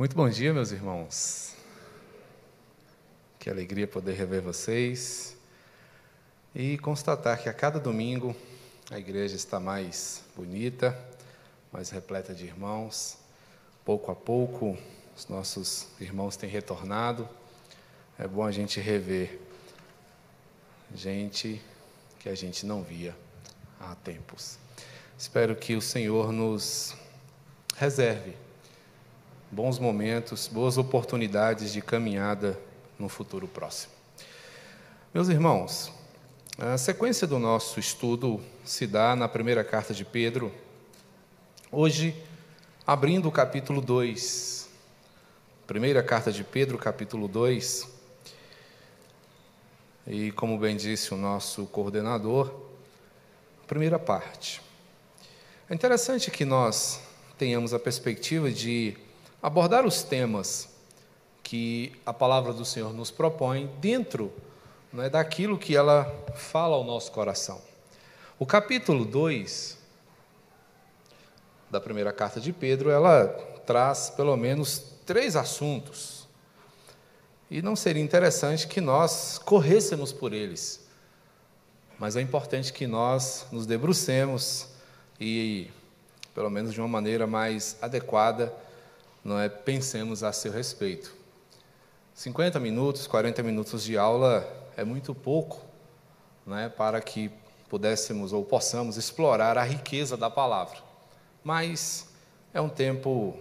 Muito bom dia, meus irmãos. Que alegria poder rever vocês e constatar que a cada domingo a igreja está mais bonita, mais repleta de irmãos. Pouco a pouco os nossos irmãos têm retornado. É bom a gente rever gente que a gente não via há tempos. Espero que o Senhor nos reserve bons momentos, boas oportunidades de caminhada no futuro próximo. Meus irmãos, a sequência do nosso estudo se dá na primeira carta de Pedro, hoje abrindo o capítulo 2. Primeira carta de Pedro, capítulo 2. E como bem disse o nosso coordenador, primeira parte. É interessante que nós tenhamos a perspectiva de abordar os temas que a palavra do Senhor nos propõe dentro né, daquilo que ela fala ao nosso coração. O capítulo 2 da primeira carta de Pedro, ela traz pelo menos três assuntos. E não seria interessante que nós corrêssemos por eles, mas é importante que nós nos debrucemos e, pelo menos de uma maneira mais adequada, não é, pensemos a seu respeito. 50 minutos, 40 minutos de aula é muito pouco é, para que pudéssemos ou possamos explorar a riqueza da palavra. Mas é um tempo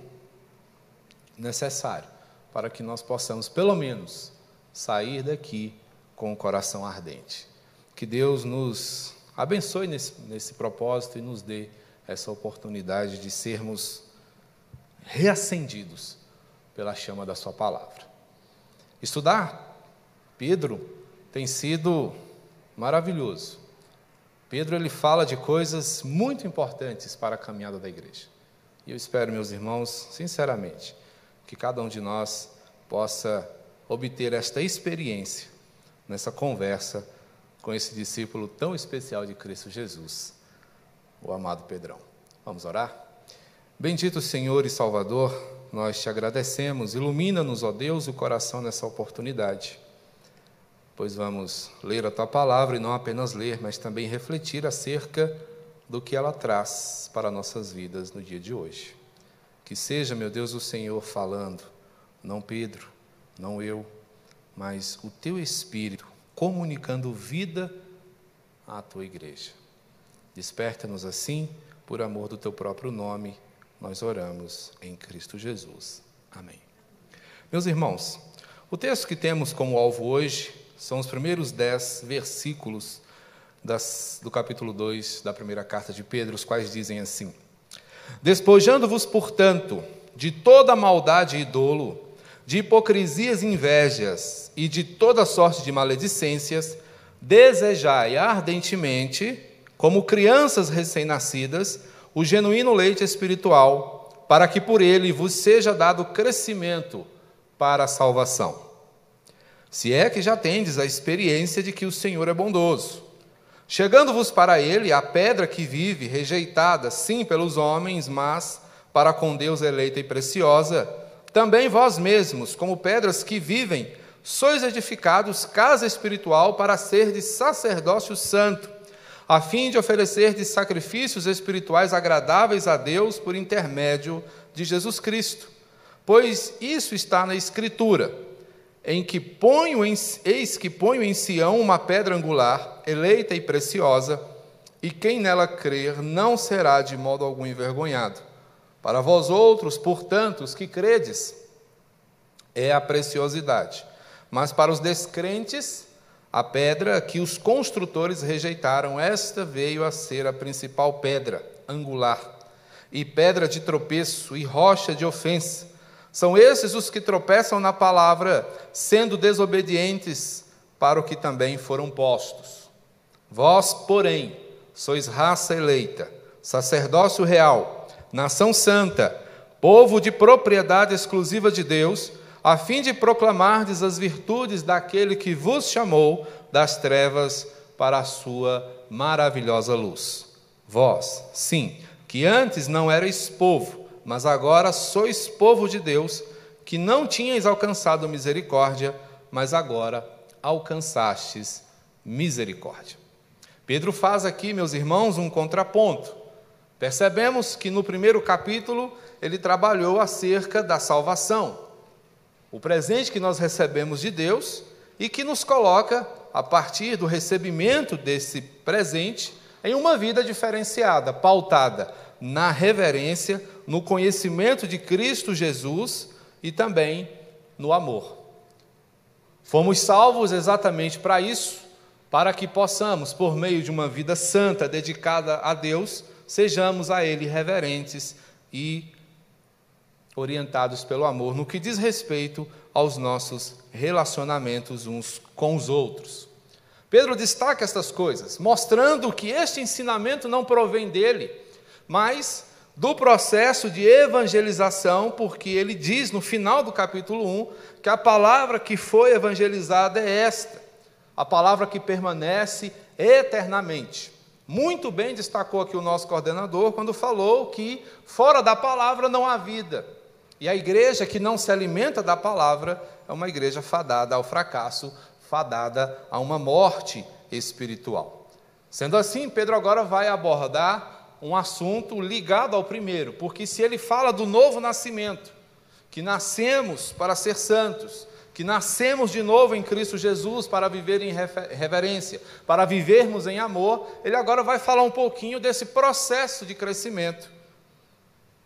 necessário para que nós possamos, pelo menos, sair daqui com o coração ardente. Que Deus nos abençoe nesse, nesse propósito e nos dê essa oportunidade de sermos reacendidos pela chama da Sua palavra. Estudar Pedro tem sido maravilhoso. Pedro ele fala de coisas muito importantes para a caminhada da igreja. E eu espero, meus irmãos, sinceramente, que cada um de nós possa obter esta experiência nessa conversa com esse discípulo tão especial de Cristo Jesus, o amado Pedrão. Vamos orar? Bendito Senhor e Salvador, nós te agradecemos. Ilumina-nos, ó Deus, o coração nessa oportunidade, pois vamos ler a tua palavra e não apenas ler, mas também refletir acerca do que ela traz para nossas vidas no dia de hoje. Que seja, meu Deus, o Senhor falando, não Pedro, não eu, mas o teu Espírito comunicando vida à tua igreja. Desperta-nos assim, por amor do teu próprio nome nós oramos em Cristo Jesus. Amém. Meus irmãos, o texto que temos como alvo hoje são os primeiros dez versículos das, do capítulo 2 da primeira carta de Pedro, os quais dizem assim: Despojando-vos, portanto, de toda maldade e dolo, de hipocrisias e invejas e de toda sorte de maledicências, desejai ardentemente, como crianças recém-nascidas, o genuíno leite espiritual, para que por ele vos seja dado crescimento para a salvação. Se é que já tendes a experiência de que o Senhor é bondoso. Chegando-vos para ele a pedra que vive, rejeitada, sim, pelos homens, mas para com Deus eleita e preciosa, também vós mesmos, como pedras que vivem, sois edificados casa espiritual para ser de sacerdócio santo a fim de oferecer de sacrifícios espirituais agradáveis a Deus por intermédio de Jesus Cristo. Pois isso está na Escritura, em que ponho em, eis que ponho em Sião uma pedra angular, eleita e preciosa, e quem nela crer não será de modo algum envergonhado. Para vós outros, portanto, os que credes, é a preciosidade. Mas para os descrentes, a pedra que os construtores rejeitaram, esta veio a ser a principal pedra angular, e pedra de tropeço e rocha de ofensa. São esses os que tropeçam na palavra, sendo desobedientes para o que também foram postos. Vós, porém, sois raça eleita, sacerdócio real, nação santa, povo de propriedade exclusiva de Deus, a fim de proclamardes as virtudes daquele que vos chamou das trevas para a sua maravilhosa luz. Vós, sim, que antes não erais povo, mas agora sois povo de Deus, que não tinhais alcançado misericórdia, mas agora alcançastes misericórdia. Pedro faz aqui, meus irmãos, um contraponto. Percebemos que no primeiro capítulo ele trabalhou acerca da salvação, o presente que nós recebemos de Deus e que nos coloca, a partir do recebimento desse presente, em uma vida diferenciada, pautada na reverência, no conhecimento de Cristo Jesus e também no amor. Fomos salvos exatamente para isso, para que possamos, por meio de uma vida santa dedicada a Deus, sejamos a Ele reverentes e orientados pelo amor no que diz respeito aos nossos relacionamentos uns com os outros. Pedro destaca estas coisas, mostrando que este ensinamento não provém dele, mas do processo de evangelização, porque ele diz no final do capítulo 1 que a palavra que foi evangelizada é esta, a palavra que permanece eternamente. Muito bem destacou aqui o nosso coordenador quando falou que fora da palavra não há vida. E a igreja que não se alimenta da palavra é uma igreja fadada ao fracasso, fadada a uma morte espiritual. Sendo assim, Pedro agora vai abordar um assunto ligado ao primeiro, porque se ele fala do novo nascimento, que nascemos para ser santos, que nascemos de novo em Cristo Jesus para viver em reverência, para vivermos em amor, ele agora vai falar um pouquinho desse processo de crescimento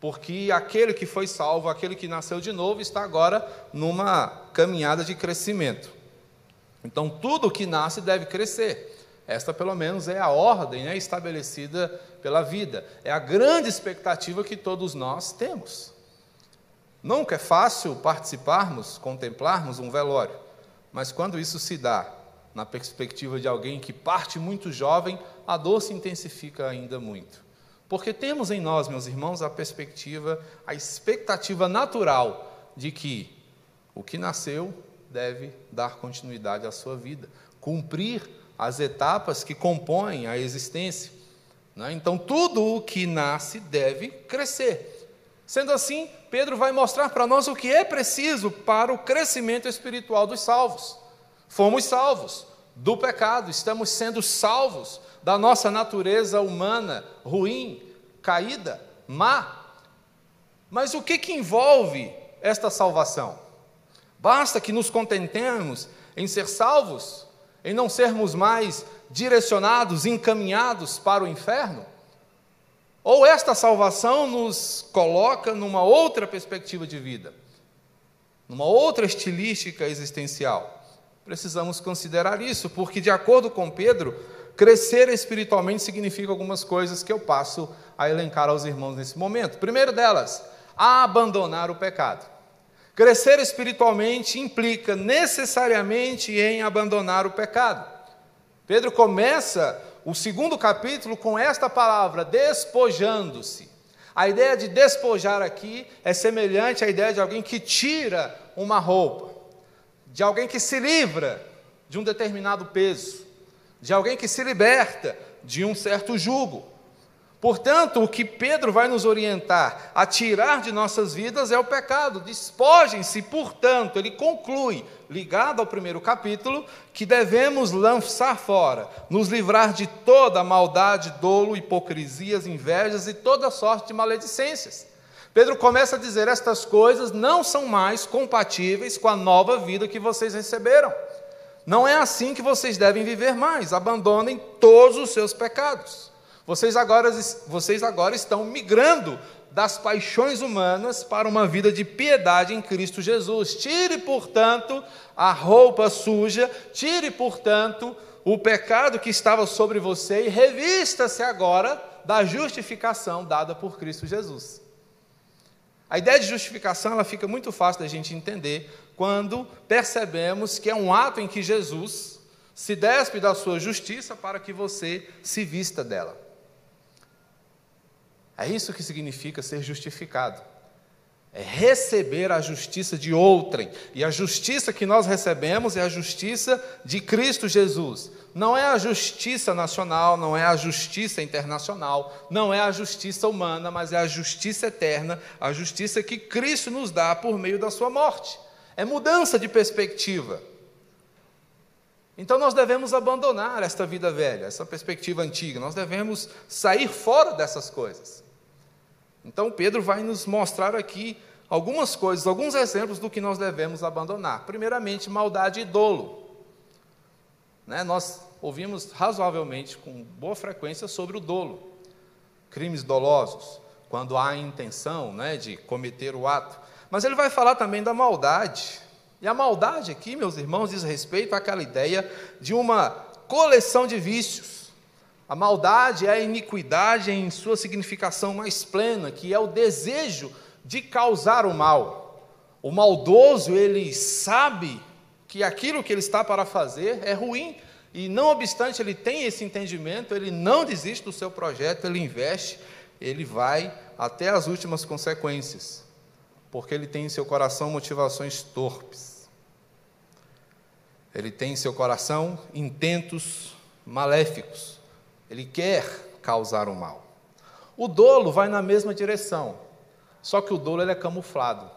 porque aquele que foi salvo, aquele que nasceu de novo, está agora numa caminhada de crescimento. Então, tudo que nasce deve crescer. Esta, pelo menos, é a ordem né, estabelecida pela vida. É a grande expectativa que todos nós temos. Nunca é fácil participarmos, contemplarmos um velório, mas quando isso se dá na perspectiva de alguém que parte muito jovem, a dor se intensifica ainda muito. Porque temos em nós, meus irmãos, a perspectiva, a expectativa natural de que o que nasceu deve dar continuidade à sua vida, cumprir as etapas que compõem a existência. Né? Então, tudo o que nasce deve crescer. Sendo assim, Pedro vai mostrar para nós o que é preciso para o crescimento espiritual dos salvos. Fomos salvos do pecado, estamos sendo salvos da nossa natureza humana ruim, caída, má. Mas o que, que envolve esta salvação? Basta que nos contentemos em ser salvos, em não sermos mais direcionados, encaminhados para o inferno? Ou esta salvação nos coloca numa outra perspectiva de vida, numa outra estilística existencial? Precisamos considerar isso, porque, de acordo com Pedro, crescer espiritualmente significa algumas coisas que eu passo a elencar aos irmãos nesse momento. Primeiro delas, abandonar o pecado. Crescer espiritualmente implica necessariamente em abandonar o pecado. Pedro começa o segundo capítulo com esta palavra, despojando-se. A ideia de despojar aqui é semelhante à ideia de alguém que tira uma roupa de alguém que se livra de um determinado peso, de alguém que se liberta de um certo jugo. Portanto, o que Pedro vai nos orientar a tirar de nossas vidas é o pecado. Despojem-se, portanto, ele conclui, ligado ao primeiro capítulo, que devemos lançar fora, nos livrar de toda maldade, dolo, hipocrisias, invejas e toda sorte de maledicências. Pedro começa a dizer: estas coisas não são mais compatíveis com a nova vida que vocês receberam. Não é assim que vocês devem viver mais. Abandonem todos os seus pecados. Vocês agora, vocês agora estão migrando das paixões humanas para uma vida de piedade em Cristo Jesus. Tire, portanto, a roupa suja, tire, portanto, o pecado que estava sobre você e revista-se agora da justificação dada por Cristo Jesus. A ideia de justificação ela fica muito fácil da gente entender quando percebemos que é um ato em que Jesus se despe da sua justiça para que você se vista dela. É isso que significa ser justificado. É receber a justiça de outrem. E a justiça que nós recebemos é a justiça de Cristo Jesus. Não é a justiça nacional, não é a justiça internacional, não é a justiça humana, mas é a justiça eterna, a justiça que Cristo nos dá por meio da sua morte. É mudança de perspectiva. Então nós devemos abandonar esta vida velha, essa perspectiva antiga, nós devemos sair fora dessas coisas. Então Pedro vai nos mostrar aqui algumas coisas, alguns exemplos do que nós devemos abandonar. Primeiramente, maldade e dolo. Né? Nós ouvimos razoavelmente, com boa frequência, sobre o dolo. Crimes dolosos, quando há a intenção né, de cometer o ato. Mas ele vai falar também da maldade. E a maldade aqui, meus irmãos, diz respeito àquela ideia de uma coleção de vícios a maldade é a iniquidade em sua significação mais plena, que é o desejo de causar o mal. O maldoso, ele sabe que aquilo que ele está para fazer é ruim, e não obstante ele tem esse entendimento, ele não desiste do seu projeto, ele investe, ele vai até as últimas consequências, porque ele tem em seu coração motivações torpes. Ele tem em seu coração intentos maléficos. Ele quer causar o mal. O dolo vai na mesma direção, só que o dolo ele é camuflado.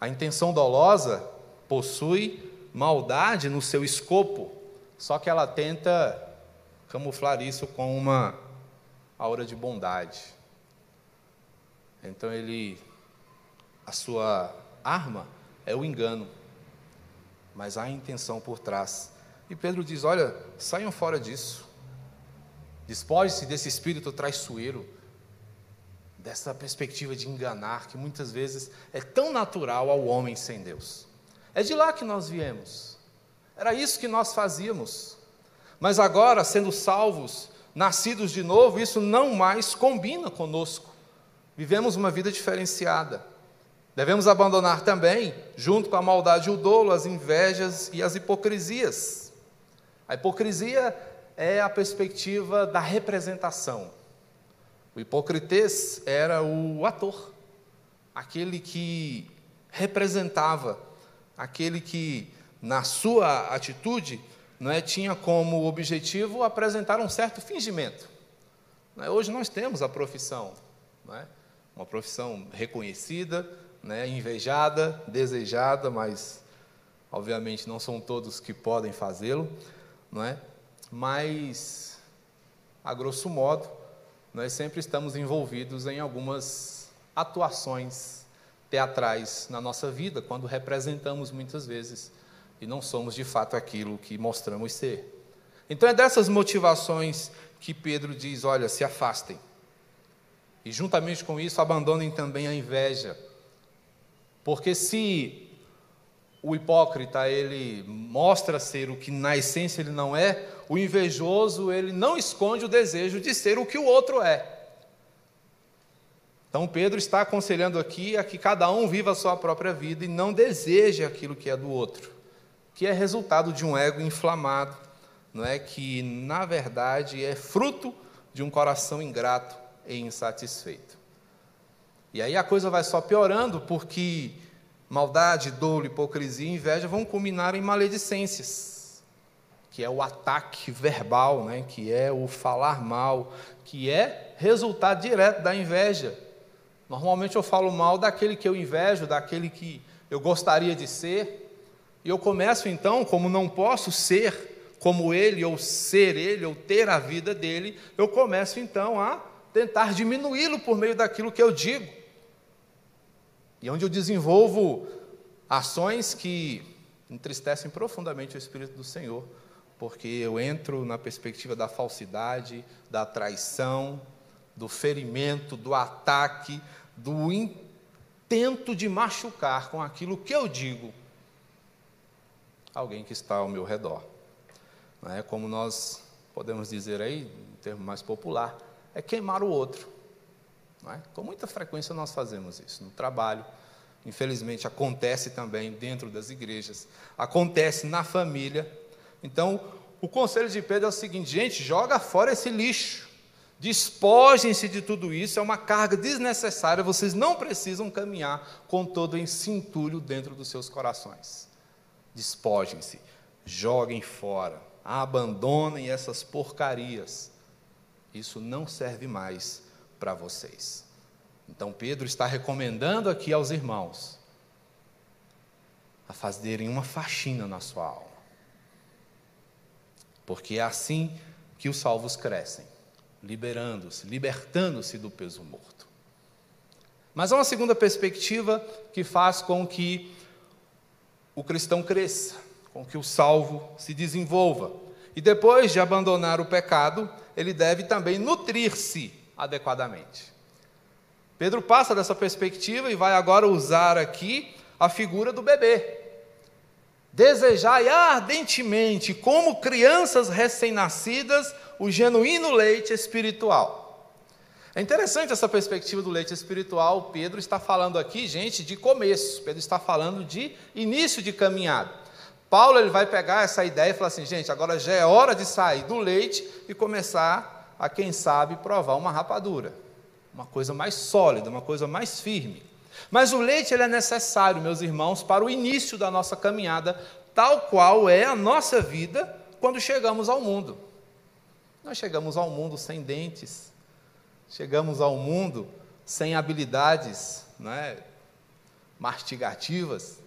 A intenção dolosa possui maldade no seu escopo, só que ela tenta camuflar isso com uma aura de bondade. Então ele a sua arma é o engano, mas há intenção por trás. E Pedro diz: Olha, saiam fora disso. Despoje-se desse espírito traiçoeiro, dessa perspectiva de enganar, que muitas vezes é tão natural ao homem sem Deus. É de lá que nós viemos. Era isso que nós fazíamos. Mas agora, sendo salvos, nascidos de novo, isso não mais combina conosco. Vivemos uma vida diferenciada. Devemos abandonar também, junto com a maldade e o dolo, as invejas e as hipocrisias. A hipocrisia é a perspectiva da representação. O hipocrites era o ator, aquele que representava, aquele que, na sua atitude, não é, tinha como objetivo apresentar um certo fingimento. É? Hoje nós temos a profissão, é? uma profissão reconhecida, né, invejada, desejada, mas obviamente não são todos que podem fazê-lo não é? Mas, a grosso modo, nós sempre estamos envolvidos em algumas atuações teatrais na nossa vida, quando representamos muitas vezes e não somos de fato aquilo que mostramos ser. Então é dessas motivações que Pedro diz: olha, se afastem. E juntamente com isso, abandonem também a inveja. Porque se o hipócrita ele mostra ser o que na essência ele não é, o invejoso ele não esconde o desejo de ser o que o outro é. Então Pedro está aconselhando aqui a que cada um viva a sua própria vida e não deseje aquilo que é do outro, que é resultado de um ego inflamado, não é que na verdade é fruto de um coração ingrato e insatisfeito. E aí a coisa vai só piorando porque Maldade, dolo, hipocrisia e inveja vão culminar em maledicências, que é o ataque verbal, né? que é o falar mal, que é resultado direto da inveja. Normalmente eu falo mal daquele que eu invejo, daquele que eu gostaria de ser, e eu começo então, como não posso ser como ele, ou ser ele, ou ter a vida dele, eu começo então a tentar diminuí-lo por meio daquilo que eu digo. E onde eu desenvolvo ações que entristecem profundamente o Espírito do Senhor, porque eu entro na perspectiva da falsidade, da traição, do ferimento, do ataque, do intento de machucar com aquilo que eu digo alguém que está ao meu redor. Não é como nós podemos dizer aí, em termo mais popular, é queimar o outro. É? Com muita frequência nós fazemos isso no trabalho. Infelizmente acontece também dentro das igrejas, acontece na família. Então, o conselho de Pedro é o seguinte: gente, joga fora esse lixo, Despojem-se de tudo isso, é uma carga desnecessária, vocês não precisam caminhar com todo esse entulho dentro dos seus corações. Despojem-se, joguem fora, abandonem essas porcarias. Isso não serve mais para vocês. Então Pedro está recomendando aqui aos irmãos a fazerem uma faxina na sua alma. Porque é assim que os salvos crescem liberando-se, libertando-se do peso morto. Mas há uma segunda perspectiva que faz com que o cristão cresça, com que o salvo se desenvolva. E depois de abandonar o pecado, ele deve também nutrir-se adequadamente. Pedro passa dessa perspectiva e vai agora usar aqui a figura do bebê. Desejai ardentemente, como crianças recém-nascidas, o genuíno leite espiritual. É interessante essa perspectiva do leite espiritual. Pedro está falando aqui, gente, de começo. Pedro está falando de início de caminhada. Paulo ele vai pegar essa ideia e falar assim, gente, agora já é hora de sair do leite e começar a, quem sabe, provar uma rapadura. Uma coisa mais sólida, uma coisa mais firme. Mas o leite ele é necessário, meus irmãos, para o início da nossa caminhada, tal qual é a nossa vida quando chegamos ao mundo. Nós chegamos ao mundo sem dentes, chegamos ao mundo sem habilidades né, mastigativas,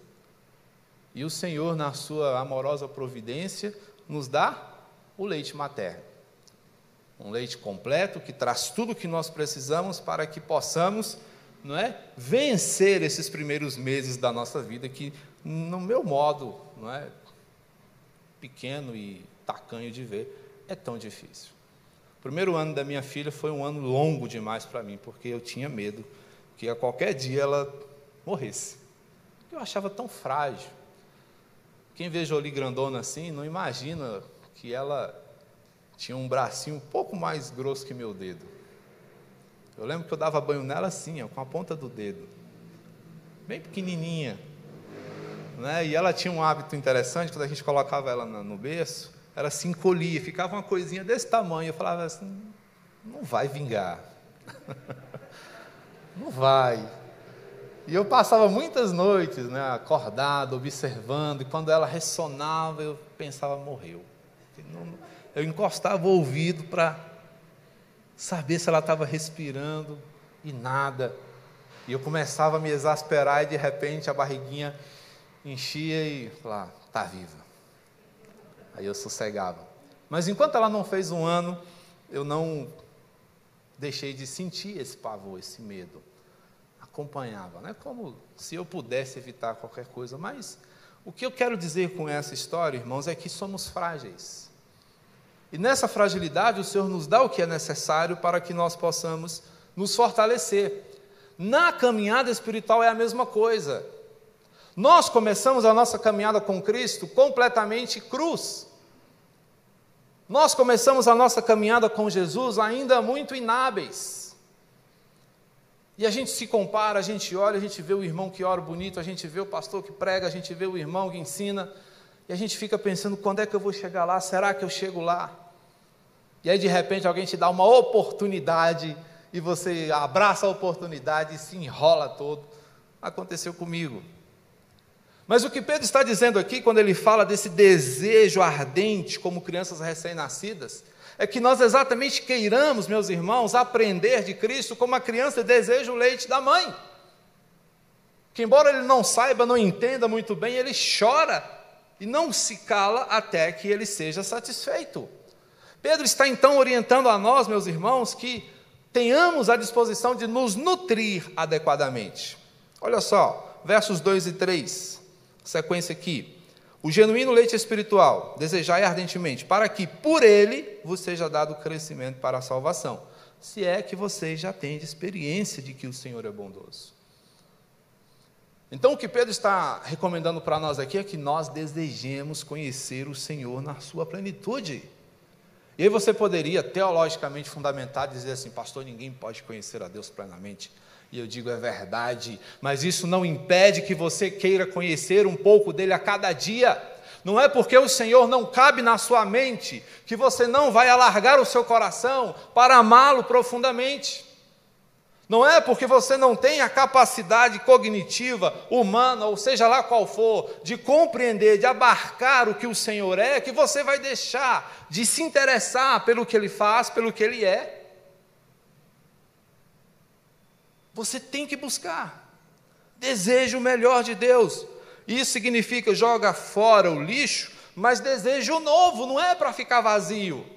e o Senhor, na sua amorosa providência, nos dá o leite materno. Um leite completo que traz tudo o que nós precisamos para que possamos não é, vencer esses primeiros meses da nossa vida que, no meu modo, não é, pequeno e tacanho de ver, é tão difícil. O primeiro ano da minha filha foi um ano longo demais para mim, porque eu tinha medo que a qualquer dia ela morresse. Eu achava tão frágil. Quem vê Jolie grandona assim, não imagina que ela tinha um bracinho um pouco mais grosso que meu dedo. Eu lembro que eu dava banho nela assim, ó, com a ponta do dedo, bem pequenininha. Né? E ela tinha um hábito interessante, quando a gente colocava ela no berço, ela se encolhia, ficava uma coisinha desse tamanho. Eu falava assim: não vai vingar. não vai. E eu passava muitas noites né, acordado, observando, e quando ela ressonava, eu pensava: morreu. Eu encostava o ouvido para saber se ela estava respirando e nada. E eu começava a me exasperar e de repente a barriguinha enchia e lá, tá viva. Aí eu sossegava. Mas enquanto ela não fez um ano, eu não deixei de sentir esse pavor, esse medo. Acompanhava, né? Como se eu pudesse evitar qualquer coisa. Mas o que eu quero dizer com essa história, irmãos, é que somos frágeis. E nessa fragilidade, o Senhor nos dá o que é necessário para que nós possamos nos fortalecer. Na caminhada espiritual é a mesma coisa. Nós começamos a nossa caminhada com Cristo completamente cruz. Nós começamos a nossa caminhada com Jesus ainda muito inábeis. E a gente se compara, a gente olha, a gente vê o irmão que ora bonito, a gente vê o pastor que prega, a gente vê o irmão que ensina, e a gente fica pensando: quando é que eu vou chegar lá? Será que eu chego lá? E aí de repente alguém te dá uma oportunidade e você abraça a oportunidade e se enrola todo. Aconteceu comigo. Mas o que Pedro está dizendo aqui, quando ele fala desse desejo ardente como crianças recém-nascidas, é que nós exatamente queiramos, meus irmãos, aprender de Cristo como a criança deseja o leite da mãe. Que, embora ele não saiba, não entenda muito bem, ele chora e não se cala até que ele seja satisfeito. Pedro está então orientando a nós, meus irmãos, que tenhamos a disposição de nos nutrir adequadamente. Olha só, versos 2 e 3. Sequência aqui. O genuíno leite espiritual, desejai ardentemente, para que por ele vos seja dado crescimento para a salvação, se é que vocês já têm experiência de que o Senhor é bondoso. Então, o que Pedro está recomendando para nós aqui é que nós desejemos conhecer o Senhor na sua plenitude. E aí você poderia, teologicamente fundamentar, dizer assim, pastor, ninguém pode conhecer a Deus plenamente. E eu digo, é verdade, mas isso não impede que você queira conhecer um pouco dele a cada dia. Não é porque o Senhor não cabe na sua mente que você não vai alargar o seu coração para amá-lo profundamente. Não é porque você não tem a capacidade cognitiva, humana, ou seja lá qual for, de compreender, de abarcar o que o Senhor é, que você vai deixar de se interessar pelo que Ele faz, pelo que Ele é. Você tem que buscar. Deseja o melhor de Deus. Isso significa joga fora o lixo, mas deseja o novo, não é para ficar vazio.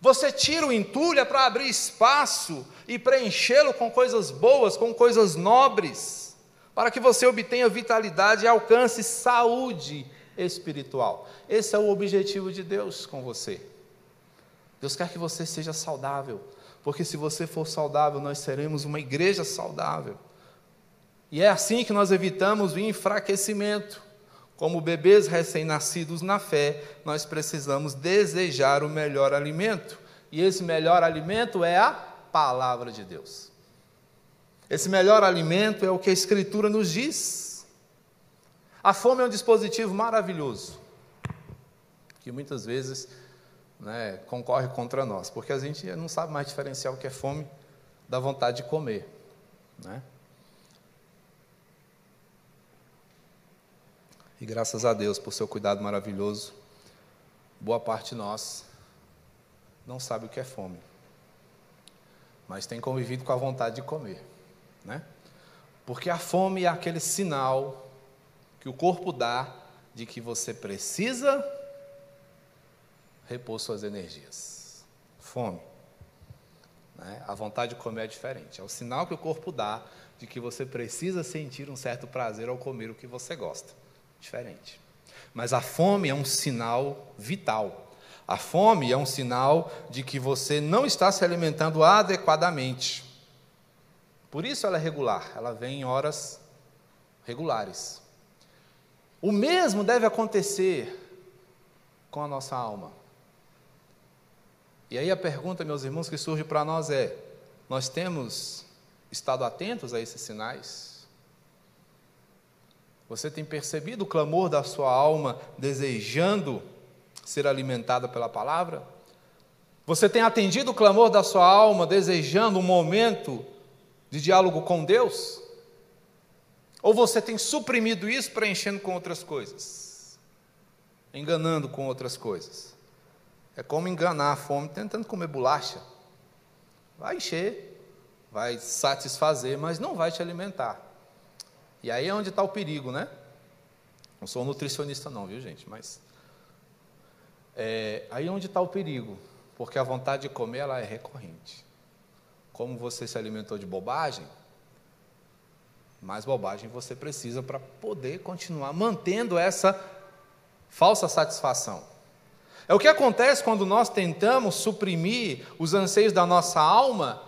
Você tira o entulho é para abrir espaço e preenchê-lo com coisas boas, com coisas nobres, para que você obtenha vitalidade e alcance saúde espiritual. Esse é o objetivo de Deus com você. Deus quer que você seja saudável, porque se você for saudável, nós seremos uma igreja saudável. E é assim que nós evitamos o enfraquecimento. Como bebês recém-nascidos na fé, nós precisamos desejar o melhor alimento. E esse melhor alimento é a palavra de Deus. Esse melhor alimento é o que a Escritura nos diz. A fome é um dispositivo maravilhoso, que muitas vezes né, concorre contra nós, porque a gente não sabe mais diferenciar o que é fome da vontade de comer. Né? E graças a Deus por seu cuidado maravilhoso, boa parte de nós não sabe o que é fome, mas tem convivido com a vontade de comer, né? Porque a fome é aquele sinal que o corpo dá de que você precisa repor suas energias. Fome. Né? A vontade de comer é diferente. É o sinal que o corpo dá de que você precisa sentir um certo prazer ao comer o que você gosta. Diferente. Mas a fome é um sinal vital. A fome é um sinal de que você não está se alimentando adequadamente. Por isso ela é regular, ela vem em horas regulares. O mesmo deve acontecer com a nossa alma. E aí a pergunta, meus irmãos, que surge para nós é: nós temos estado atentos a esses sinais? Você tem percebido o clamor da sua alma desejando ser alimentada pela palavra? Você tem atendido o clamor da sua alma desejando um momento de diálogo com Deus? Ou você tem suprimido isso preenchendo com outras coisas? Enganando com outras coisas? É como enganar a fome tentando comer bolacha. Vai encher, vai satisfazer, mas não vai te alimentar. E aí é onde está o perigo, né? Não sou nutricionista, não, viu, gente? Mas. É, aí é onde está o perigo, porque a vontade de comer ela é recorrente. Como você se alimentou de bobagem, mais bobagem você precisa para poder continuar mantendo essa falsa satisfação. É o que acontece quando nós tentamos suprimir os anseios da nossa alma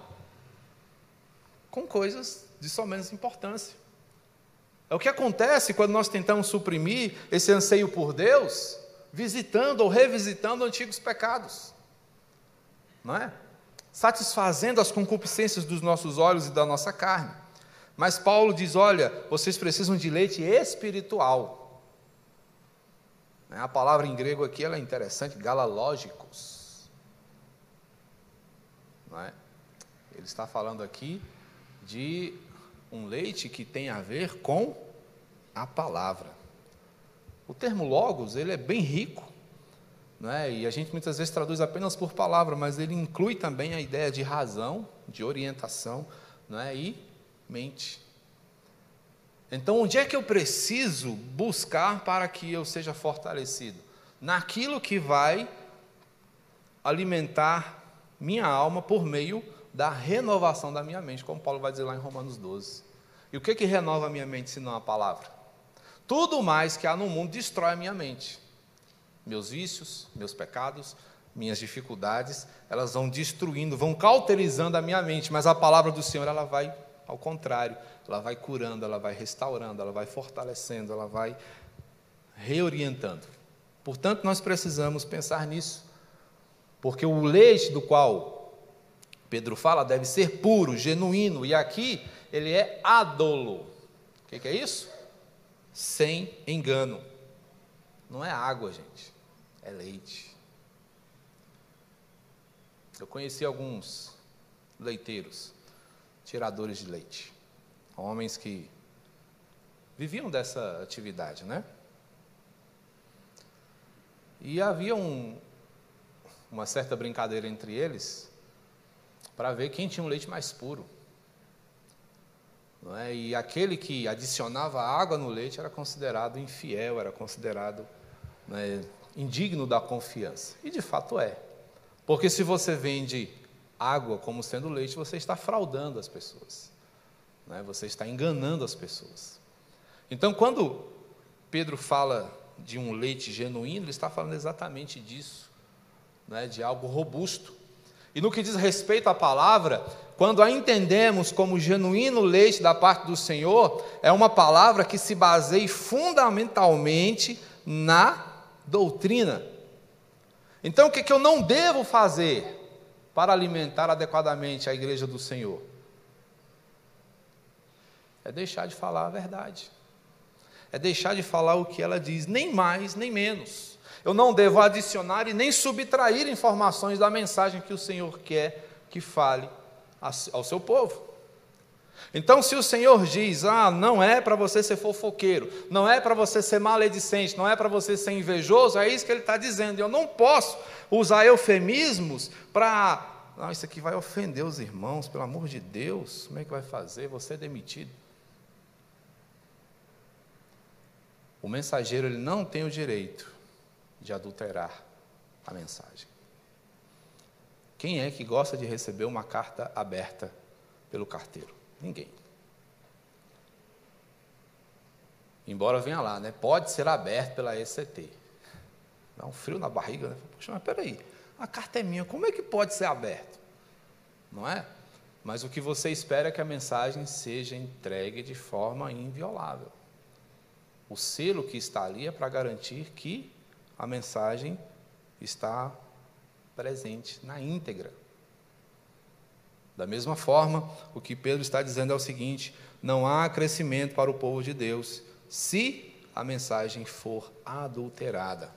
com coisas de só menos importância. É o que acontece quando nós tentamos suprimir esse anseio por Deus, visitando ou revisitando antigos pecados. Não é? Satisfazendo as concupiscências dos nossos olhos e da nossa carne. Mas Paulo diz: olha, vocês precisam de leite espiritual. A palavra em grego aqui ela é interessante, galalógicos. Não é? Ele está falando aqui de um leite que tem a ver com a palavra. O termo logos, ele é bem rico, né? e a gente muitas vezes traduz apenas por palavra, mas ele inclui também a ideia de razão, de orientação né? e mente. Então, onde é que eu preciso buscar para que eu seja fortalecido? Naquilo que vai alimentar minha alma por meio da renovação da minha mente, como Paulo vai dizer lá em Romanos 12. E o que, que renova a minha mente se não a palavra? Tudo mais que há no mundo destrói a minha mente. Meus vícios, meus pecados, minhas dificuldades, elas vão destruindo, vão cauterizando a minha mente, mas a palavra do Senhor, ela vai ao contrário, ela vai curando, ela vai restaurando, ela vai fortalecendo, ela vai reorientando. Portanto, nós precisamos pensar nisso, porque o leite do qual Pedro fala deve ser puro, genuíno, e aqui ele é adolo. O que, que é isso? Sem engano. Não é água, gente, é leite. Eu conheci alguns leiteiros, tiradores de leite, homens que viviam dessa atividade, né? E havia um, uma certa brincadeira entre eles para ver quem tinha um leite mais puro. É? E aquele que adicionava água no leite era considerado infiel, era considerado né, indigno da confiança. E de fato é. Porque se você vende água como sendo leite, você está fraudando as pessoas. Né? Você está enganando as pessoas. Então, quando Pedro fala de um leite genuíno, ele está falando exatamente disso, né? de algo robusto. E no que diz respeito à palavra, quando a entendemos como genuíno leite da parte do Senhor, é uma palavra que se baseia fundamentalmente na doutrina. Então, o que, que eu não devo fazer para alimentar adequadamente a igreja do Senhor? É deixar de falar a verdade. É deixar de falar o que ela diz, nem mais, nem menos. Eu não devo adicionar e nem subtrair informações da mensagem que o Senhor quer que fale ao seu povo. Então, se o Senhor diz, ah, não é para você ser fofoqueiro, não é para você ser maledicente, não é para você ser invejoso, é isso que ele está dizendo. Eu não posso usar eufemismos para. Não, isso aqui vai ofender os irmãos, pelo amor de Deus, como é que vai fazer? Você é demitido. O mensageiro ele não tem o direito de adulterar a mensagem. Quem é que gosta de receber uma carta aberta pelo carteiro? Ninguém. Embora venha lá, né? Pode ser aberto pela ECT. Dá um frio na barriga, né? Poxa, mas peraí, a carta é minha, como é que pode ser aberto? Não é? Mas o que você espera é que a mensagem seja entregue de forma inviolável. O selo que está ali é para garantir que a mensagem está presente na íntegra. Da mesma forma, o que Pedro está dizendo é o seguinte: não há crescimento para o povo de Deus se a mensagem for adulterada.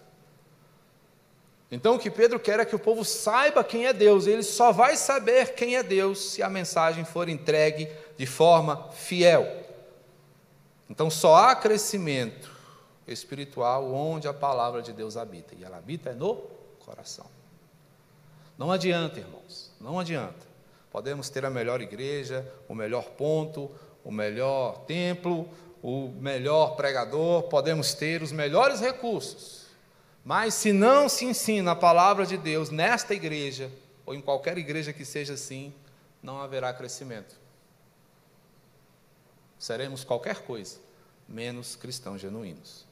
Então, o que Pedro quer é que o povo saiba quem é Deus, ele só vai saber quem é Deus se a mensagem for entregue de forma fiel. Então, só há crescimento espiritual onde a palavra de Deus habita. E ela habita no coração. Não adianta, irmãos, não adianta. Podemos ter a melhor igreja, o melhor ponto, o melhor templo, o melhor pregador, podemos ter os melhores recursos. Mas se não se ensina a palavra de Deus nesta igreja, ou em qualquer igreja que seja assim, não haverá crescimento. Seremos qualquer coisa, menos cristãos genuínos.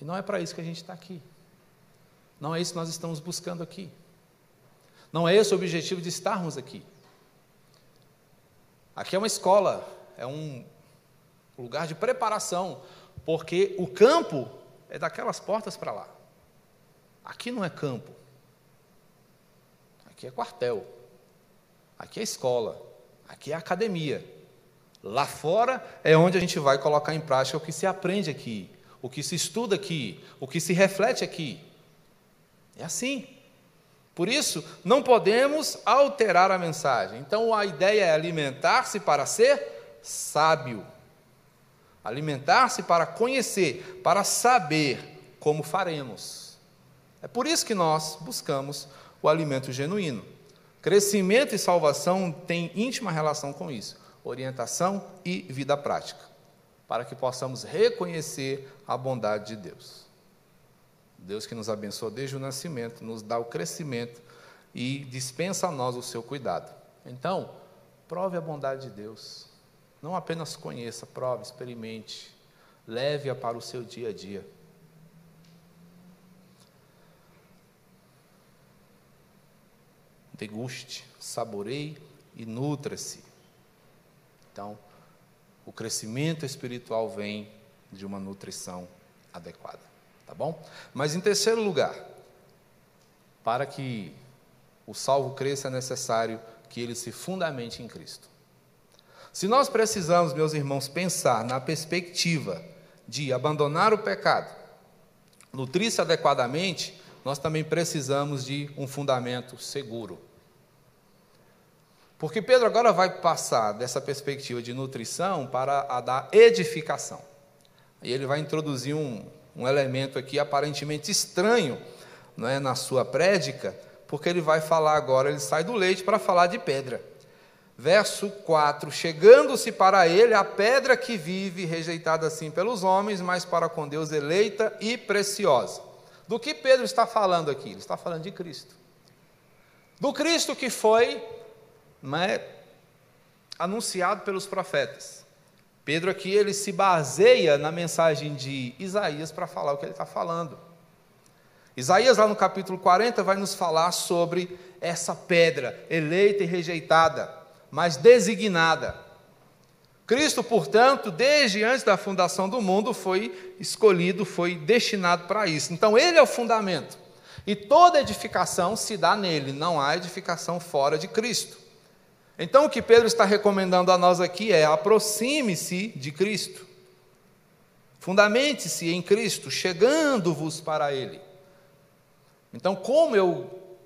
E não é para isso que a gente está aqui. Não é isso que nós estamos buscando aqui. Não é esse o objetivo de estarmos aqui. Aqui é uma escola, é um lugar de preparação, porque o campo é daquelas portas para lá. Aqui não é campo. Aqui é quartel. Aqui é escola. Aqui é academia. Lá fora é onde a gente vai colocar em prática o que se aprende aqui o que se estuda aqui, o que se reflete aqui. É assim. Por isso, não podemos alterar a mensagem. Então, a ideia é alimentar-se para ser sábio, alimentar-se para conhecer, para saber como faremos. É por isso que nós buscamos o alimento genuíno. Crescimento e salvação têm íntima relação com isso, orientação e vida prática para que possamos reconhecer a bondade de Deus. Deus que nos abençoa desde o nascimento, nos dá o crescimento e dispensa a nós o seu cuidado. Então, prove a bondade de Deus. Não apenas conheça, prove, experimente, leve-a para o seu dia a dia. Deguste, saboreie e nutra-se. Então, o crescimento espiritual vem de uma nutrição adequada, tá bom? Mas em terceiro lugar, para que o salvo cresça é necessário que ele se fundamente em Cristo. Se nós precisamos, meus irmãos, pensar na perspectiva de abandonar o pecado, nutrir-se adequadamente, nós também precisamos de um fundamento seguro. Porque Pedro agora vai passar dessa perspectiva de nutrição para a da edificação. E ele vai introduzir um, um elemento aqui aparentemente estranho não é, na sua prédica, porque ele vai falar agora, ele sai do leite para falar de pedra. Verso 4: Chegando-se para ele a pedra que vive, rejeitada assim pelos homens, mas para com Deus eleita e preciosa. Do que Pedro está falando aqui? Ele está falando de Cristo. Do Cristo que foi é, anunciado pelos profetas. Pedro aqui ele se baseia na mensagem de Isaías para falar o que ele está falando. Isaías, lá no capítulo 40, vai nos falar sobre essa pedra eleita e rejeitada, mas designada. Cristo, portanto, desde antes da fundação do mundo, foi escolhido, foi destinado para isso. Então, ele é o fundamento. E toda edificação se dá nele, não há edificação fora de Cristo. Então, o que Pedro está recomendando a nós aqui é: aproxime-se de Cristo, fundamente-se em Cristo, chegando-vos para Ele. Então, como eu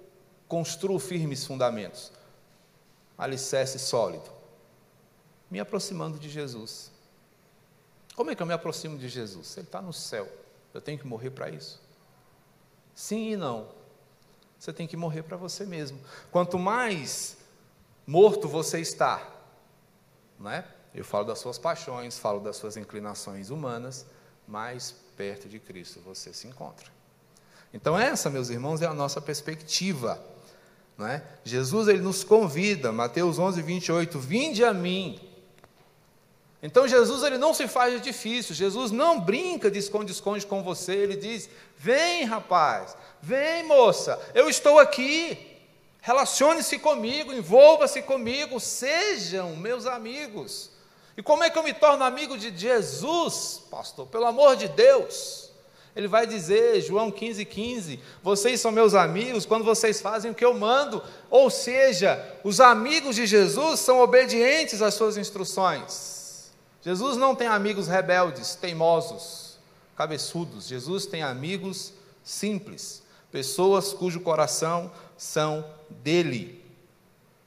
construo firmes fundamentos? Alicerce sólido. Me aproximando de Jesus. Como é que eu me aproximo de Jesus? Ele está no céu. Eu tenho que morrer para isso? Sim e não. Você tem que morrer para você mesmo. Quanto mais morto você está, não é? Eu falo das suas paixões, falo das suas inclinações humanas, mais perto de Cristo você se encontra. Então, essa, meus irmãos, é a nossa perspectiva. Não é? Jesus ele nos convida, Mateus 11, 28, vinde a mim. Então Jesus ele não se faz difícil, Jesus não brinca de esconde-esconde com você, ele diz: vem rapaz, vem moça, eu estou aqui, relacione-se comigo, envolva-se comigo, sejam meus amigos. E como é que eu me torno amigo de Jesus, pastor? Pelo amor de Deus. Ele vai dizer, João 15, 15: Vocês são meus amigos quando vocês fazem o que eu mando. Ou seja, os amigos de Jesus são obedientes às suas instruções. Jesus não tem amigos rebeldes, teimosos, cabeçudos. Jesus tem amigos simples, pessoas cujo coração são dele,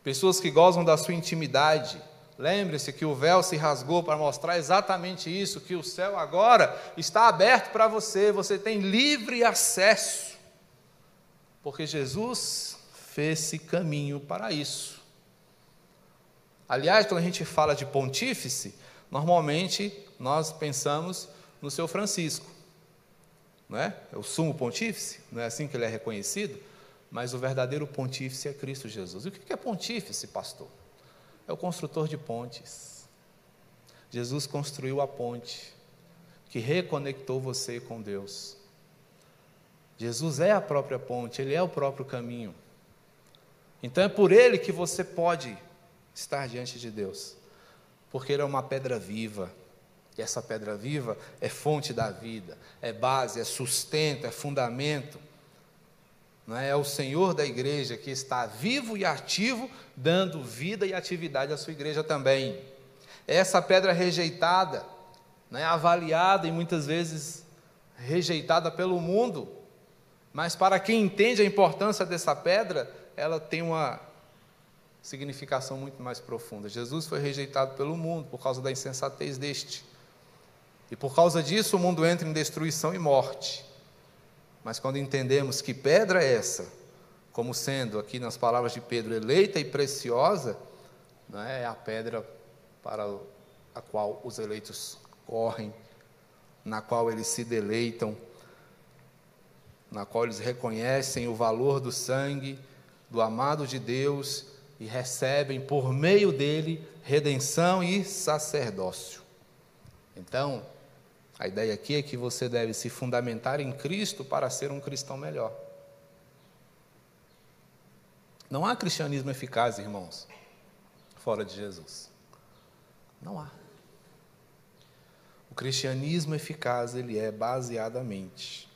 pessoas que gozam da sua intimidade, Lembre-se que o véu se rasgou para mostrar exatamente isso, que o céu agora está aberto para você, você tem livre acesso. Porque Jesus fez esse caminho para isso. Aliás, quando a gente fala de pontífice, normalmente nós pensamos no seu Francisco, não é? É o sumo pontífice, não é assim que ele é reconhecido? Mas o verdadeiro pontífice é Cristo Jesus. E o que é pontífice, pastor? é o construtor de pontes. Jesus construiu a ponte que reconectou você com Deus. Jesus é a própria ponte, ele é o próprio caminho. Então é por ele que você pode estar diante de Deus, porque ele é uma pedra viva. E essa pedra viva é fonte da vida, é base, é sustento, é fundamento é? é o Senhor da igreja que está vivo e ativo, dando vida e atividade à sua igreja também. Essa pedra rejeitada, né, avaliada e muitas vezes rejeitada pelo mundo, mas para quem entende a importância dessa pedra, ela tem uma significação muito mais profunda. Jesus foi rejeitado pelo mundo por causa da insensatez deste. E por causa disso o mundo entra em destruição e morte. Mas quando entendemos que pedra é essa, como sendo, aqui nas palavras de Pedro, eleita e preciosa, não é, é a pedra para a qual os eleitos correm, na qual eles se deleitam, na qual eles reconhecem o valor do sangue do amado de Deus e recebem por meio dele redenção e sacerdócio. Então, a ideia aqui é que você deve se fundamentar em Cristo para ser um cristão melhor. Não há cristianismo eficaz, irmãos, fora de Jesus. Não há. O cristianismo eficaz, ele é baseadamente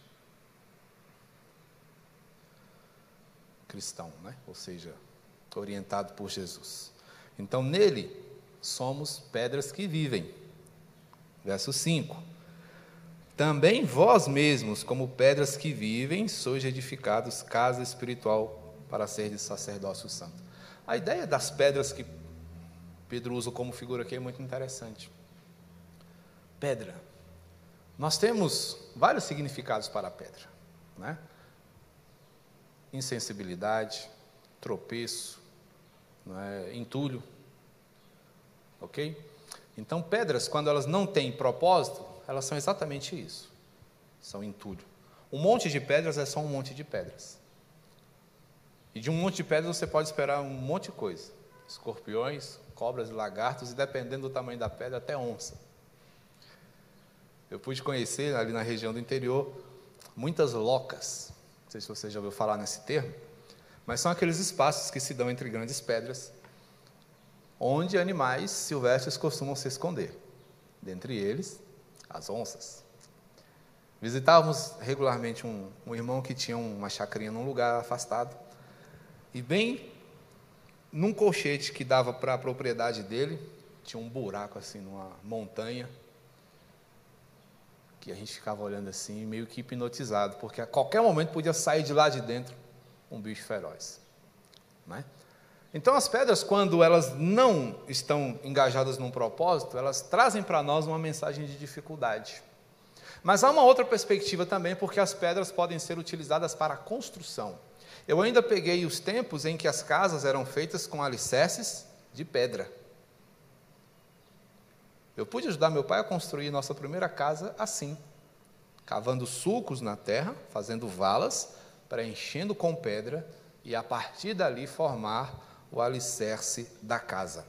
cristão, né? Ou seja, orientado por Jesus. Então, nele somos pedras que vivem. Verso 5. Também vós mesmos, como pedras que vivem, sois edificados casa espiritual para ser de sacerdócio santo. A ideia das pedras que Pedro usa como figura aqui é muito interessante. Pedra. Nós temos vários significados para a pedra, né? Insensibilidade, tropeço, é? entulho, ok? Então, pedras, quando elas não têm propósito, elas são exatamente isso. São entulho. Um monte de pedras é só um monte de pedras. E de um monte de pedras você pode esperar um monte de coisa: escorpiões, cobras e lagartos, e dependendo do tamanho da pedra, até onça. Eu pude conhecer ali na região do interior muitas locas. Não sei se você já ouviu falar nesse termo, mas são aqueles espaços que se dão entre grandes pedras, onde animais silvestres costumam se esconder. Dentre eles, as onças. Visitávamos regularmente um, um irmão que tinha uma chacrinha num lugar afastado. E bem num colchete que dava para a propriedade dele, tinha um buraco assim numa montanha, que a gente ficava olhando assim, meio que hipnotizado, porque a qualquer momento podia sair de lá de dentro um bicho feroz. Né? Então, as pedras, quando elas não estão engajadas num propósito, elas trazem para nós uma mensagem de dificuldade. Mas há uma outra perspectiva também, porque as pedras podem ser utilizadas para a construção. Eu ainda peguei os tempos em que as casas eram feitas com alicerces de pedra. Eu pude ajudar meu pai a construir nossa primeira casa assim, cavando sulcos na terra, fazendo valas, preenchendo com pedra e a partir dali formar o alicerce da casa.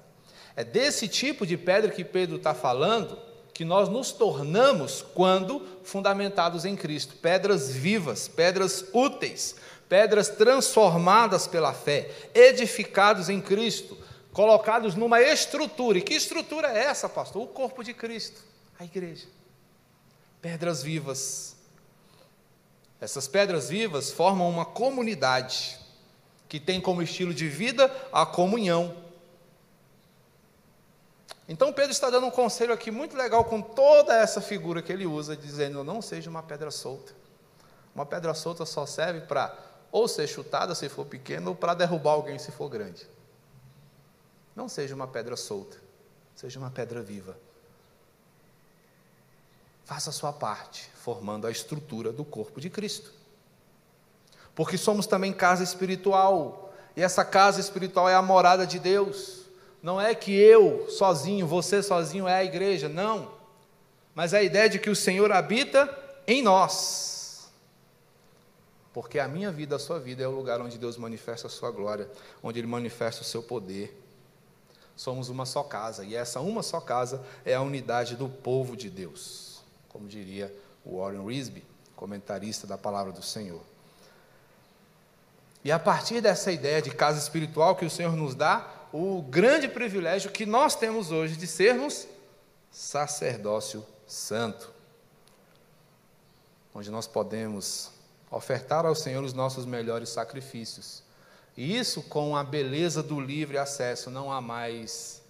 É desse tipo de pedra que Pedro está falando que nós nos tornamos quando fundamentados em Cristo pedras vivas, pedras úteis, pedras transformadas pela fé, edificados em Cristo, colocados numa estrutura. E que estrutura é essa, pastor? O corpo de Cristo, a igreja. Pedras vivas. Essas pedras vivas formam uma comunidade que tem como estilo de vida a comunhão. Então Pedro está dando um conselho aqui muito legal com toda essa figura que ele usa, dizendo: não seja uma pedra solta. Uma pedra solta só serve para ou ser chutada se for pequena, ou para derrubar alguém se for grande. Não seja uma pedra solta, seja uma pedra viva. Faça a sua parte, formando a estrutura do corpo de Cristo porque somos também casa espiritual, e essa casa espiritual é a morada de Deus. Não é que eu sozinho, você sozinho é a igreja, não. Mas é a ideia de que o Senhor habita em nós. Porque a minha vida, a sua vida, é o lugar onde Deus manifesta a sua glória, onde Ele manifesta o seu poder. Somos uma só casa, e essa uma só casa é a unidade do povo de Deus, como diria Warren Risby, comentarista da palavra do Senhor. E a partir dessa ideia de casa espiritual que o Senhor nos dá, o grande privilégio que nós temos hoje de sermos sacerdócio santo, onde nós podemos ofertar ao Senhor os nossos melhores sacrifícios. E isso com a beleza do livre acesso, não há mais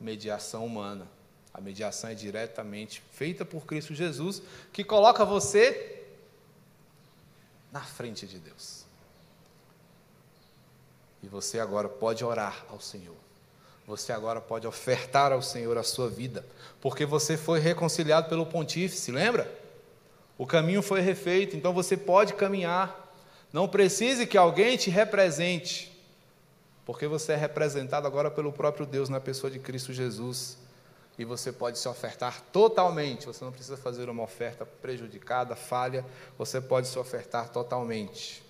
mediação humana. A mediação é diretamente feita por Cristo Jesus, que coloca você na frente de Deus. E você agora pode orar ao Senhor. Você agora pode ofertar ao Senhor a sua vida, porque você foi reconciliado pelo pontífice, lembra? O caminho foi refeito, então você pode caminhar. Não precise que alguém te represente, porque você é representado agora pelo próprio Deus na pessoa de Cristo Jesus. E você pode se ofertar totalmente. Você não precisa fazer uma oferta prejudicada, falha. Você pode se ofertar totalmente.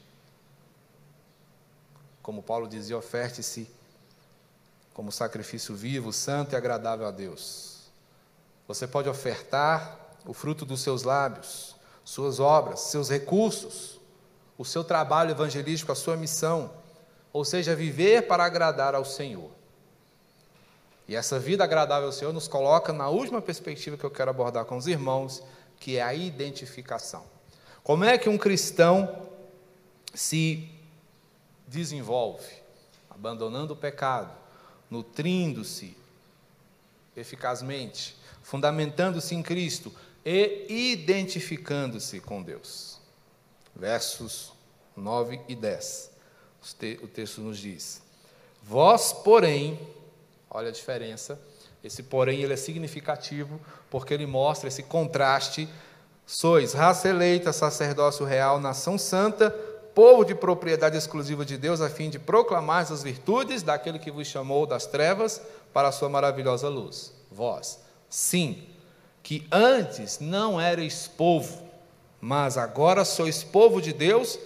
Como Paulo dizia, oferte-se como sacrifício vivo, santo e agradável a Deus. Você pode ofertar o fruto dos seus lábios, suas obras, seus recursos, o seu trabalho evangelístico, a sua missão, ou seja, viver para agradar ao Senhor. E essa vida agradável ao Senhor nos coloca na última perspectiva que eu quero abordar com os irmãos, que é a identificação. Como é que um cristão se desenvolve, abandonando o pecado, nutrindo-se eficazmente, fundamentando-se em Cristo, e identificando-se com Deus. Versos 9 e 10. O texto nos diz: Vós, porém, olha a diferença, esse porém ele é significativo porque ele mostra esse contraste. Sois raça eleita, sacerdócio real, nação santa, povo de propriedade exclusiva de Deus, a fim de proclamar as virtudes daquele que vos chamou das trevas para a sua maravilhosa luz. Vós, sim, que antes não erais povo, mas agora sois povo de Deus,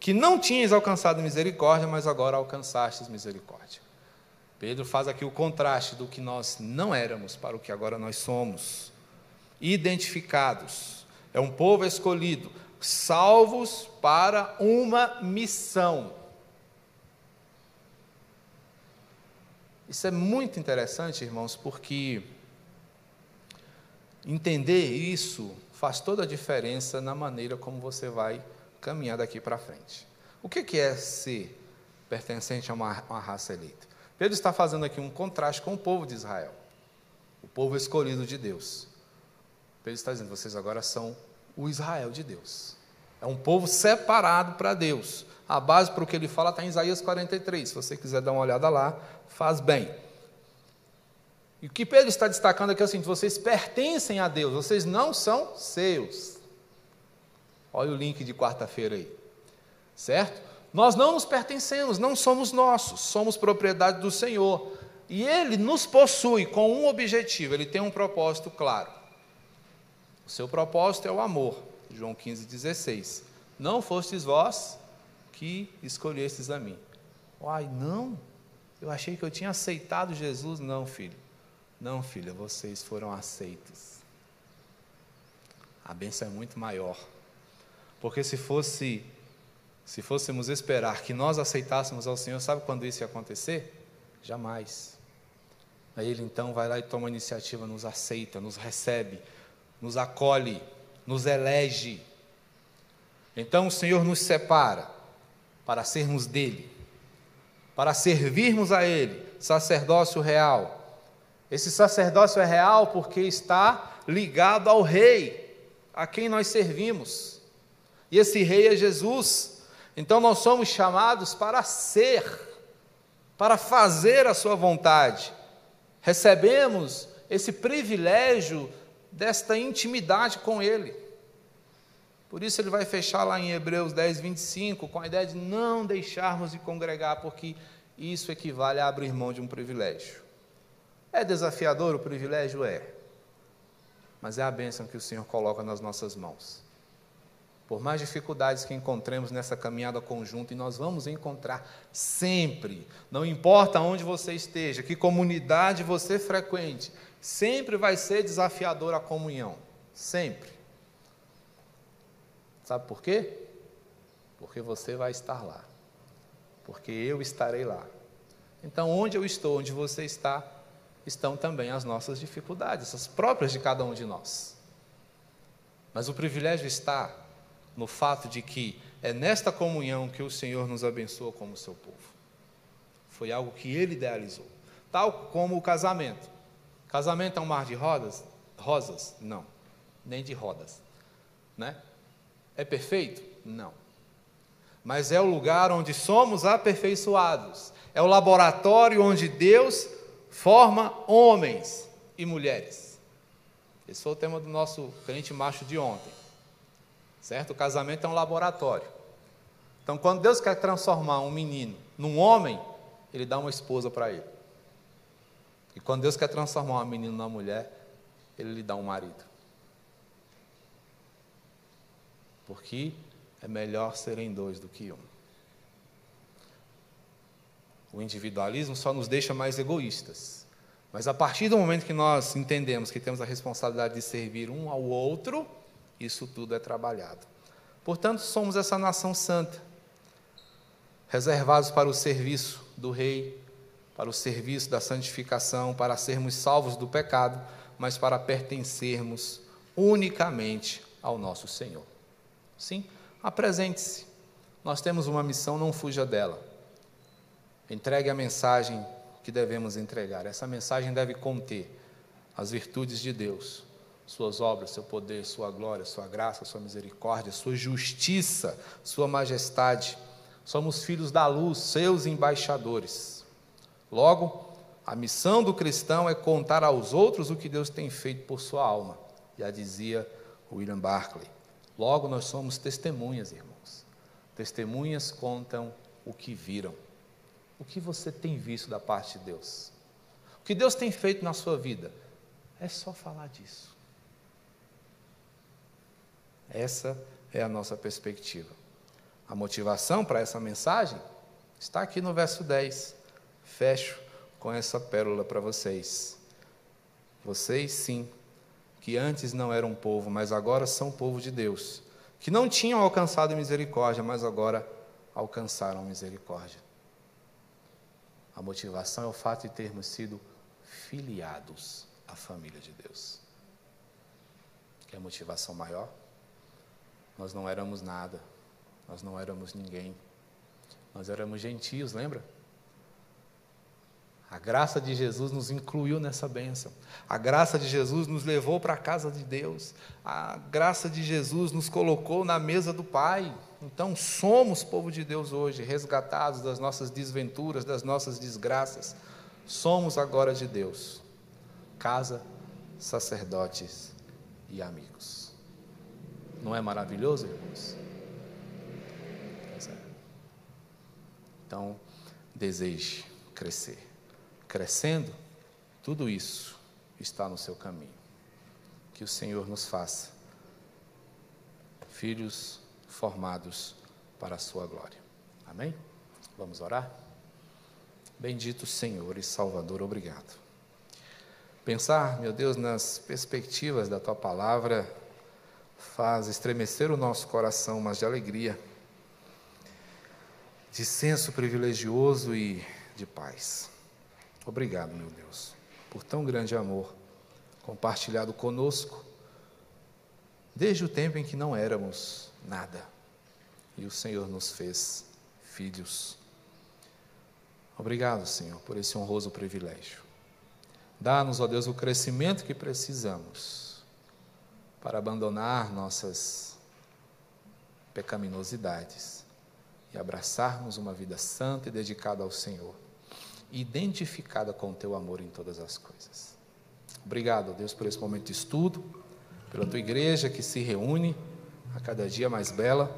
que não tinhas alcançado misericórdia, mas agora alcançastes misericórdia. Pedro faz aqui o contraste do que nós não éramos para o que agora nós somos. Identificados. É um povo escolhido, salvos para uma missão. Isso é muito interessante, irmãos, porque entender isso faz toda a diferença na maneira como você vai caminhar daqui para frente. O que é ser pertencente a uma, raça eleita? Pedro está fazendo aqui um contraste com o povo de Israel, o povo escolhido de Deus. Pedro está dizendo: vocês agora são o Israel de Deus. É um povo separado para Deus. A base para o que ele fala está em Isaías 43. Se você quiser dar uma olhada lá, faz bem. E o que Pedro está destacando aqui é o seguinte: vocês pertencem a Deus, vocês não são seus. Olha o link de quarta-feira aí. Certo? Nós não nos pertencemos, não somos nossos, somos propriedade do Senhor. E Ele nos possui com um objetivo, Ele tem um propósito claro. O seu propósito é o amor. João 15, 16. Não fostes vós que escolhestes a mim. Uai, não. Eu achei que eu tinha aceitado Jesus. Não, filho. Não, filha, vocês foram aceitos. A bênção é muito maior. Porque se fosse se fôssemos esperar que nós aceitássemos ao Senhor, sabe quando isso ia acontecer? Jamais. Aí ele então vai lá e toma a iniciativa, nos aceita, nos recebe, nos acolhe, nos elege. Então o Senhor nos separa para sermos dele, para servirmos a ele, sacerdócio real. Esse sacerdócio é real porque está ligado ao rei a quem nós servimos. E esse rei é Jesus. Então nós somos chamados para ser, para fazer a Sua vontade. Recebemos esse privilégio desta intimidade com Ele. Por isso ele vai fechar lá em Hebreus 10, 25, com a ideia de não deixarmos de congregar, porque isso equivale a abrir mão de um privilégio. É desafiador o privilégio? É. Mas é a bênção que o Senhor coloca nas nossas mãos. Por mais dificuldades que encontremos nessa caminhada conjunta, e nós vamos encontrar sempre, não importa onde você esteja, que comunidade você frequente, sempre vai ser desafiador a comunhão. Sempre. Sabe por quê? Porque você vai estar lá. Porque eu estarei lá. Então, onde eu estou, onde você está, estão também as nossas dificuldades, as próprias de cada um de nós. Mas o privilégio está no fato de que é nesta comunhão que o Senhor nos abençoa como seu povo. Foi algo que ele idealizou. Tal como o casamento. Casamento é um mar de rodas? Rosas? Não. Nem de rodas. Né? É perfeito? Não. Mas é o lugar onde somos aperfeiçoados. É o laboratório onde Deus forma homens e mulheres. Esse foi o tema do nosso crente macho de ontem. Certo? O casamento é um laboratório. Então, quando Deus quer transformar um menino num homem, ele dá uma esposa para ele. E quando Deus quer transformar um menino numa mulher, ele lhe dá um marido. Porque é melhor serem dois do que um. O individualismo só nos deixa mais egoístas. Mas a partir do momento que nós entendemos que temos a responsabilidade de servir um ao outro, isso tudo é trabalhado. Portanto, somos essa nação santa, reservados para o serviço do Rei, para o serviço da santificação, para sermos salvos do pecado, mas para pertencermos unicamente ao nosso Senhor. Sim, apresente-se. Nós temos uma missão, não fuja dela. Entregue a mensagem que devemos entregar. Essa mensagem deve conter as virtudes de Deus, suas obras, seu poder, sua glória, sua graça, sua misericórdia, sua justiça, sua majestade. Somos filhos da luz, seus embaixadores. Logo, a missão do cristão é contar aos outros o que Deus tem feito por sua alma. Já dizia William Barclay. Logo, nós somos testemunhas, irmãos. Testemunhas contam o que viram. O que você tem visto da parte de Deus? O que Deus tem feito na sua vida? É só falar disso. Essa é a nossa perspectiva. A motivação para essa mensagem está aqui no verso 10. Fecho com essa pérola para vocês. Vocês, sim, que antes não eram povo, mas agora são povo de Deus, que não tinham alcançado misericórdia, mas agora alcançaram misericórdia. A motivação é o fato de termos sido filiados à família de Deus. Que é a motivação maior? Nós não éramos nada, nós não éramos ninguém, nós éramos gentios, lembra? A graça de Jesus nos incluiu nessa bênção. A graça de Jesus nos levou para a casa de Deus. A graça de Jesus nos colocou na mesa do Pai. Então somos povo de Deus hoje, resgatados das nossas desventuras, das nossas desgraças. Somos agora de Deus. Casa, sacerdotes e amigos. Não é maravilhoso, irmãos? Pois é. Então, deseje crescer. Crescendo, tudo isso está no seu caminho. Que o Senhor nos faça filhos formados para a sua glória. Amém? Vamos orar? Bendito Senhor e Salvador, obrigado. Pensar, meu Deus, nas perspectivas da tua palavra faz estremecer o nosso coração, mas de alegria, de senso privilegioso e de paz. Obrigado, meu Deus, por tão grande amor compartilhado conosco, desde o tempo em que não éramos nada, e o Senhor nos fez filhos. Obrigado, Senhor, por esse honroso privilégio. Dá-nos, ó Deus, o crescimento que precisamos para abandonar nossas pecaminosidades e abraçarmos uma vida santa e dedicada ao Senhor, identificada com o teu amor em todas as coisas. Obrigado, Deus, por esse momento de estudo, pela tua igreja que se reúne a cada dia mais bela.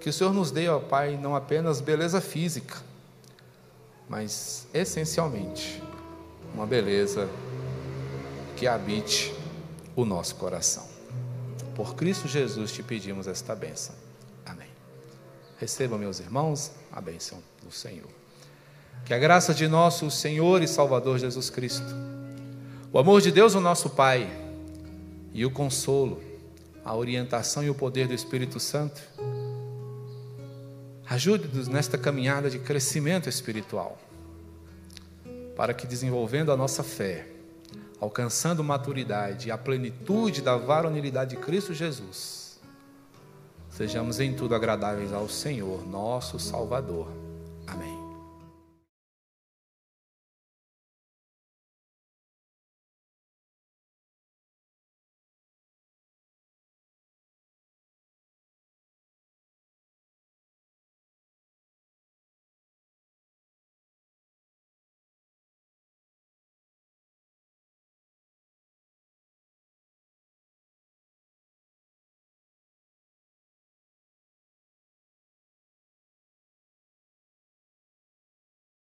Que o Senhor nos dê, ó Pai, não apenas beleza física, mas essencialmente uma beleza que habite o nosso coração. Por Cristo Jesus te pedimos esta bênção. Amém. Recebam, meus irmãos, a bênção do Senhor. Que a graça de nosso Senhor e Salvador Jesus Cristo, o amor de Deus, o nosso Pai, e o consolo, a orientação e o poder do Espírito Santo, ajude-nos nesta caminhada de crescimento espiritual, para que desenvolvendo a nossa fé, alcançando maturidade e a plenitude da varonilidade de Cristo Jesus, sejamos em tudo agradáveis ao Senhor, nosso Salvador. Amém.